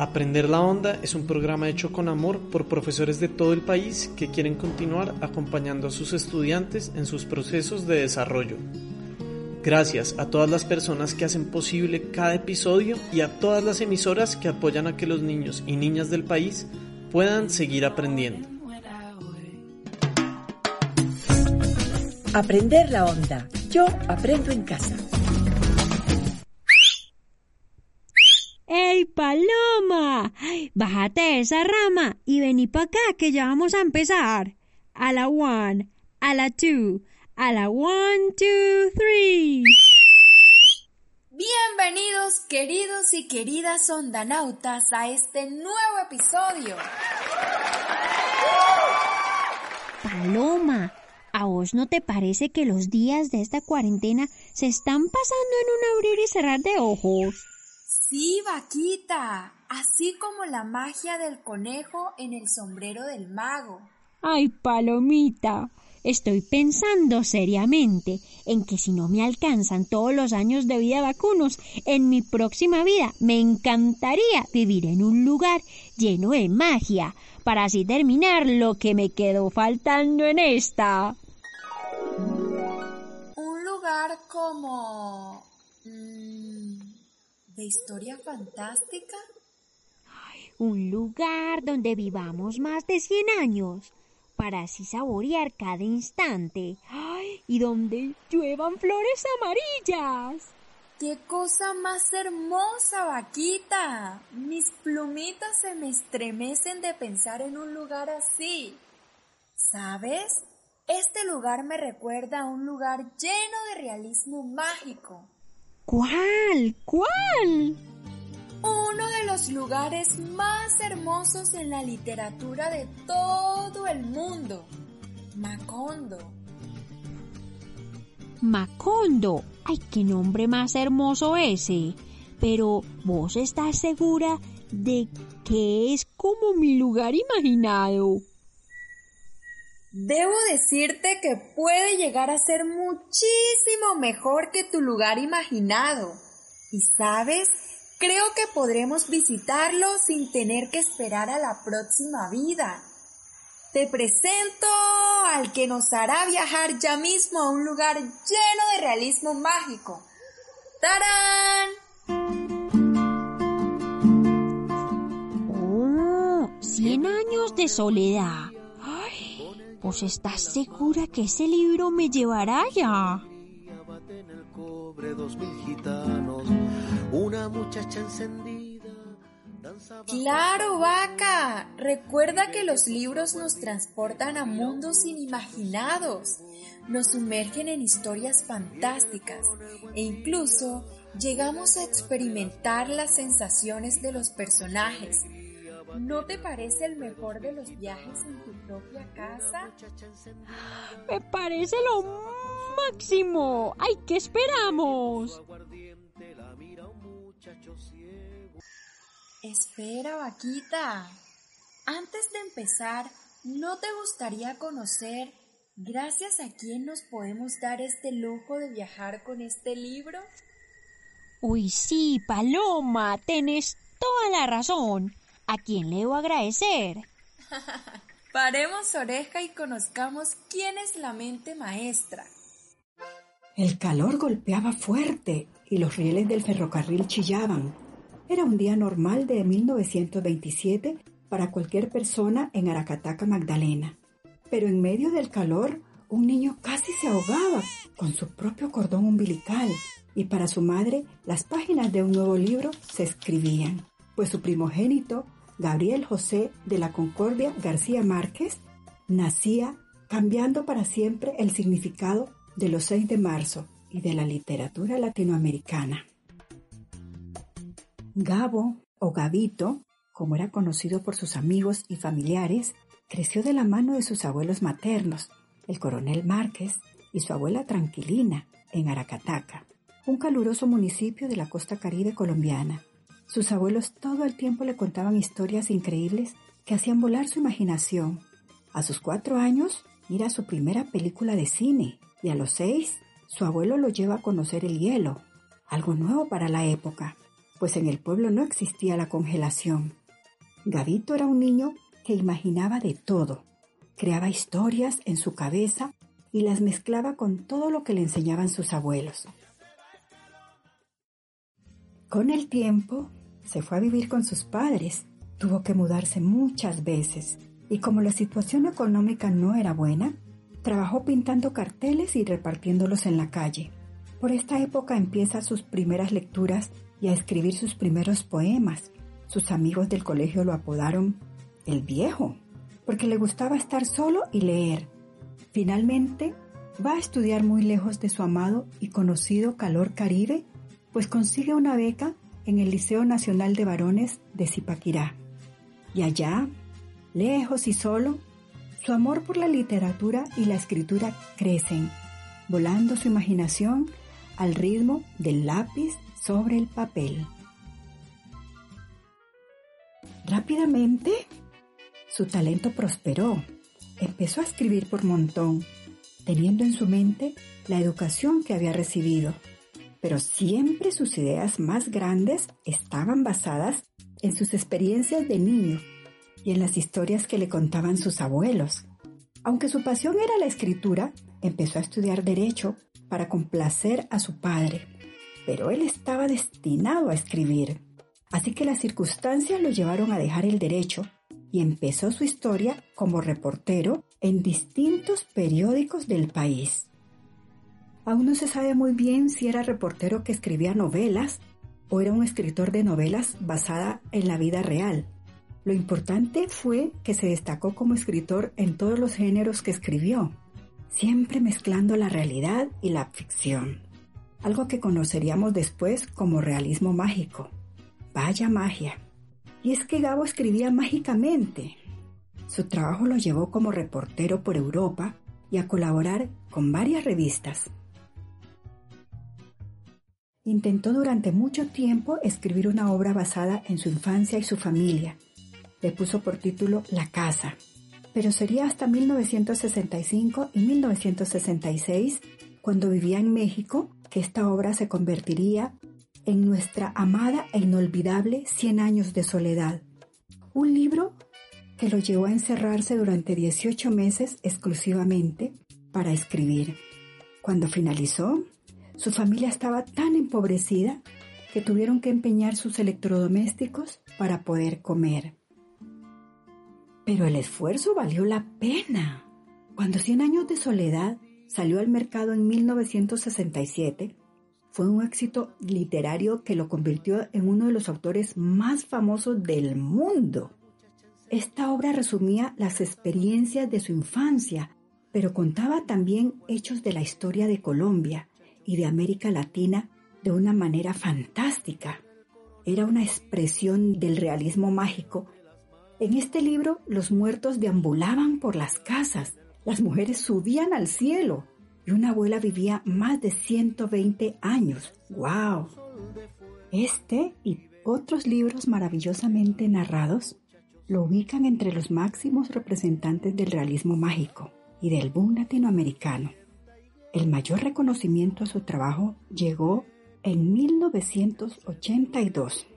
Aprender la Onda es un programa hecho con amor por profesores de todo el país que quieren continuar acompañando a sus estudiantes en sus procesos de desarrollo. Gracias a todas las personas que hacen posible cada episodio y a todas las emisoras que apoyan a que los niños y niñas del país puedan seguir aprendiendo. Aprender la onda. Yo aprendo en casa. ¡Ey, Paloma! Bájate esa rama y vení para acá que ya vamos a empezar. A la one, a la two, a la one, two, three. Bienvenidos queridos y queridas ondanautas a este nuevo episodio. Paloma, ¿a vos no te parece que los días de esta cuarentena se están pasando en un abrir y cerrar de ojos? Sí, vaquita, así como la magia del conejo en el sombrero del mago. Ay, palomita, estoy pensando seriamente en que si no me alcanzan todos los años de vida vacunos, en mi próxima vida me encantaría vivir en un lugar lleno de magia, para así terminar lo que me quedó faltando en esta. Un lugar como... ¿De historia fantástica? Un lugar donde vivamos más de 100 años, para así saborear cada instante. ¡Ay! Y donde lluevan flores amarillas. ¡Qué cosa más hermosa, vaquita! Mis plumitas se me estremecen de pensar en un lugar así. ¿Sabes? Este lugar me recuerda a un lugar lleno de realismo mágico. ¿Cuál? ¿Cuál? Uno de los lugares más hermosos en la literatura de todo el mundo. Macondo. Macondo. Ay, qué nombre más hermoso ese. Pero ¿vos estás segura de que es como mi lugar imaginado? Debo decirte que puede llegar a ser muchísimo mejor que tu lugar imaginado. Y sabes, creo que podremos visitarlo sin tener que esperar a la próxima vida. Te presento al que nos hará viajar ya mismo a un lugar lleno de realismo mágico. ¡Tarán! Oh, 100 años de soledad. ¿Vos estás segura que ese libro me llevará danza Claro, vaca. Recuerda que los libros nos transportan a mundos inimaginados, nos sumergen en historias fantásticas e incluso llegamos a experimentar las sensaciones de los personajes. ¿No te parece el mejor de los viajes en tu propia casa? Me parece lo máximo. Ay, ¿qué esperamos? Espera, vaquita. Antes de empezar, ¿no te gustaría conocer gracias a quién nos podemos dar este lujo de viajar con este libro? Uy, sí, Paloma, tenés toda la razón. ¿A quién le debo agradecer? Paremos oreja y conozcamos quién es la mente maestra. El calor golpeaba fuerte y los rieles del ferrocarril chillaban. Era un día normal de 1927 para cualquier persona en Aracataca, Magdalena. Pero en medio del calor, un niño casi se ahogaba con su propio cordón umbilical y para su madre las páginas de un nuevo libro se escribían, pues su primogénito, Gabriel José de la Concordia García Márquez, nacía cambiando para siempre el significado de los 6 de marzo y de la literatura latinoamericana. Gabo, o Gabito, como era conocido por sus amigos y familiares, creció de la mano de sus abuelos maternos, el coronel Márquez y su abuela Tranquilina, en Aracataca, un caluroso municipio de la costa caribe colombiana. Sus abuelos todo el tiempo le contaban historias increíbles que hacían volar su imaginación. A sus cuatro años, mira su primera película de cine y a los seis, su abuelo lo lleva a conocer el hielo, algo nuevo para la época. pues en el pueblo no existía la congelación. Gavito era un niño que imaginaba de todo, creaba historias en su cabeza y las mezclaba con todo lo que le enseñaban sus abuelos. Con el tiempo, se fue a vivir con sus padres, tuvo que mudarse muchas veces y como la situación económica no era buena, trabajó pintando carteles y repartiéndolos en la calle. Por esta época empieza sus primeras lecturas y a escribir sus primeros poemas. Sus amigos del colegio lo apodaron el viejo, porque le gustaba estar solo y leer. Finalmente, va a estudiar muy lejos de su amado y conocido calor caribe, pues consigue una beca en el Liceo Nacional de Varones de Zipaquirá. Y allá, lejos y solo, su amor por la literatura y la escritura crecen, volando su imaginación al ritmo del lápiz sobre el papel. Rápidamente, su talento prosperó. Empezó a escribir por montón, teniendo en su mente la educación que había recibido. Pero siempre sus ideas más grandes estaban basadas en sus experiencias de niño y en las historias que le contaban sus abuelos. Aunque su pasión era la escritura, empezó a estudiar derecho para complacer a su padre, pero él estaba destinado a escribir. Así que las circunstancias lo llevaron a dejar el derecho y empezó su historia como reportero en distintos periódicos del país. Aún no se sabe muy bien si era reportero que escribía novelas o era un escritor de novelas basada en la vida real. Lo importante fue que se destacó como escritor en todos los géneros que escribió, siempre mezclando la realidad y la ficción, algo que conoceríamos después como realismo mágico. Vaya magia. Y es que Gabo escribía mágicamente. Su trabajo lo llevó como reportero por Europa y a colaborar con varias revistas. Intentó durante mucho tiempo escribir una obra basada en su infancia y su familia, le puso por título La Casa, pero sería hasta 1965 y 1966, cuando vivía en México, que esta obra se convertiría en nuestra amada e inolvidable Cien años de soledad, un libro que lo llevó a encerrarse durante 18 meses exclusivamente para escribir. Cuando finalizó, su familia estaba tan empobrecida que tuvieron que empeñar sus electrodomésticos para poder comer. Pero el esfuerzo valió la pena. Cuando Cien años de soledad salió al mercado en 1967, fue un éxito literario que lo convirtió en uno de los autores más famosos del mundo. Esta obra resumía las experiencias de su infancia, pero contaba también hechos de la historia de Colombia y de América Latina de una manera fantástica. Era una expresión del realismo mágico en este libro los muertos deambulaban por las casas, las mujeres subían al cielo y una abuela vivía más de 120 años. ¡Wow! Este y otros libros maravillosamente narrados lo ubican entre los máximos representantes del realismo mágico y del boom latinoamericano. El mayor reconocimiento a su trabajo llegó en 1982.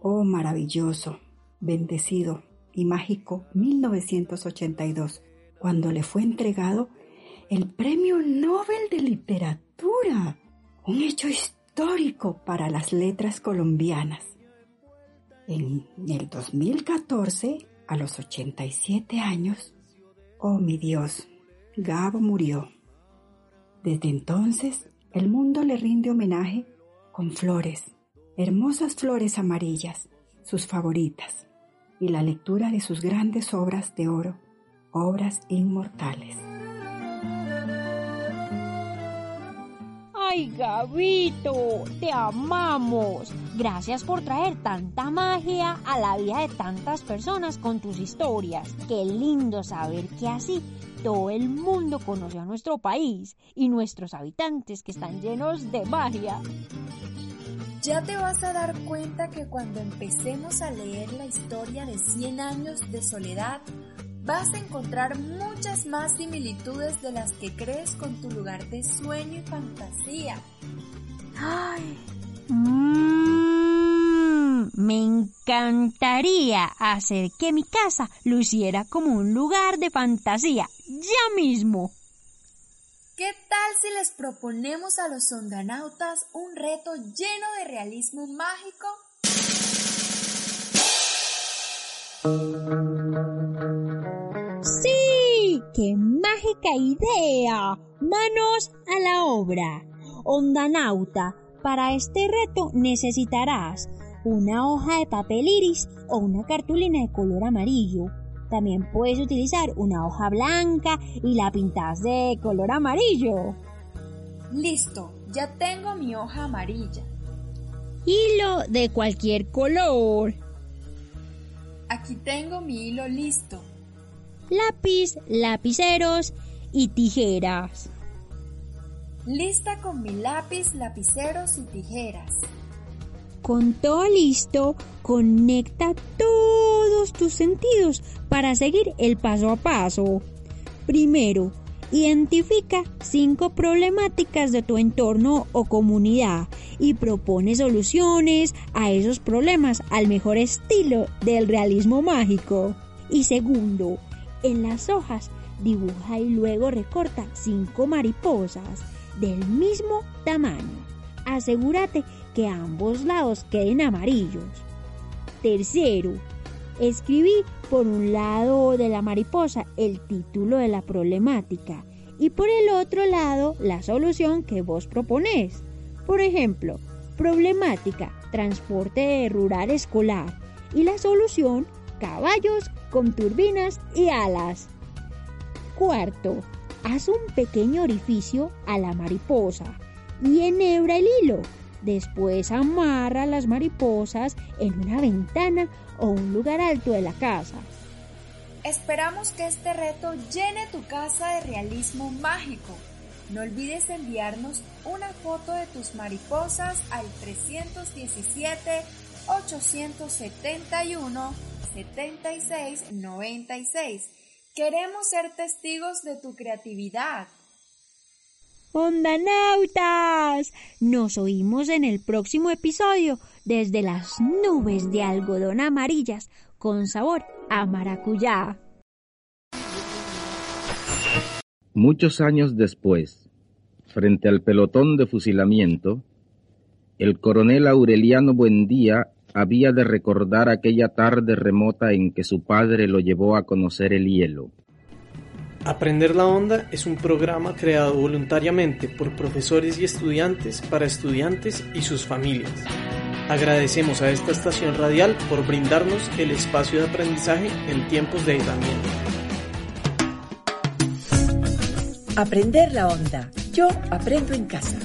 Oh, maravilloso, bendecido, y mágico 1982, cuando le fue entregado el Premio Nobel de Literatura, un hecho histórico para las letras colombianas. En el 2014, a los 87 años, oh mi Dios, Gabo murió. Desde entonces, el mundo le rinde homenaje con flores, hermosas flores amarillas, sus favoritas y la lectura de sus grandes obras de oro, obras inmortales. ¡Ay, Gabito! ¡Te amamos! Gracias por traer tanta magia a la vida de tantas personas con tus historias. Qué lindo saber que así todo el mundo conoce a nuestro país y nuestros habitantes que están llenos de magia ya te vas a dar cuenta que cuando empecemos a leer la historia de 100 años de soledad, vas a encontrar muchas más similitudes de las que crees con tu lugar de sueño y fantasía. ¡Ay! Mmm. Me encantaría hacer que mi casa luciera como un lugar de fantasía, ya mismo. ¿Qué tal si les proponemos a los ondanautas un reto lleno de realismo mágico? ¡Sí! ¡Qué mágica idea! Manos a la obra. Ondanauta, para este reto necesitarás una hoja de papel iris o una cartulina de color amarillo. También puedes utilizar una hoja blanca y la pintas de color amarillo. Listo, ya tengo mi hoja amarilla. Hilo de cualquier color. Aquí tengo mi hilo listo. Lápiz, lapiceros y tijeras. Lista con mi lápiz, lapiceros y tijeras. Con todo listo, conecta todos tus sentidos para seguir el paso a paso. Primero, identifica cinco problemáticas de tu entorno o comunidad y propone soluciones a esos problemas al mejor estilo del realismo mágico. Y segundo, en las hojas dibuja y luego recorta cinco mariposas del mismo tamaño. Asegúrate que ambos lados queden amarillos. Tercero, escribí por un lado de la mariposa el título de la problemática y por el otro lado la solución que vos proponés. Por ejemplo, problemática, transporte rural escolar y la solución, caballos con turbinas y alas. Cuarto, haz un pequeño orificio a la mariposa y enhebra el hilo. Después amarra las mariposas en una ventana o un lugar alto de la casa. Esperamos que este reto llene tu casa de realismo mágico. No olvides enviarnos una foto de tus mariposas al 317 871 7696. Queremos ser testigos de tu creatividad. ¡Ondanautas! Nos oímos en el próximo episodio desde las nubes de algodón amarillas con sabor a maracuyá. Muchos años después, frente al pelotón de fusilamiento, el coronel Aureliano Buendía había de recordar aquella tarde remota en que su padre lo llevó a conocer el hielo. Aprender la Onda es un programa creado voluntariamente por profesores y estudiantes para estudiantes y sus familias. Agradecemos a esta estación radial por brindarnos el espacio de aprendizaje en tiempos de aislamiento. Aprender la onda. Yo aprendo en casa.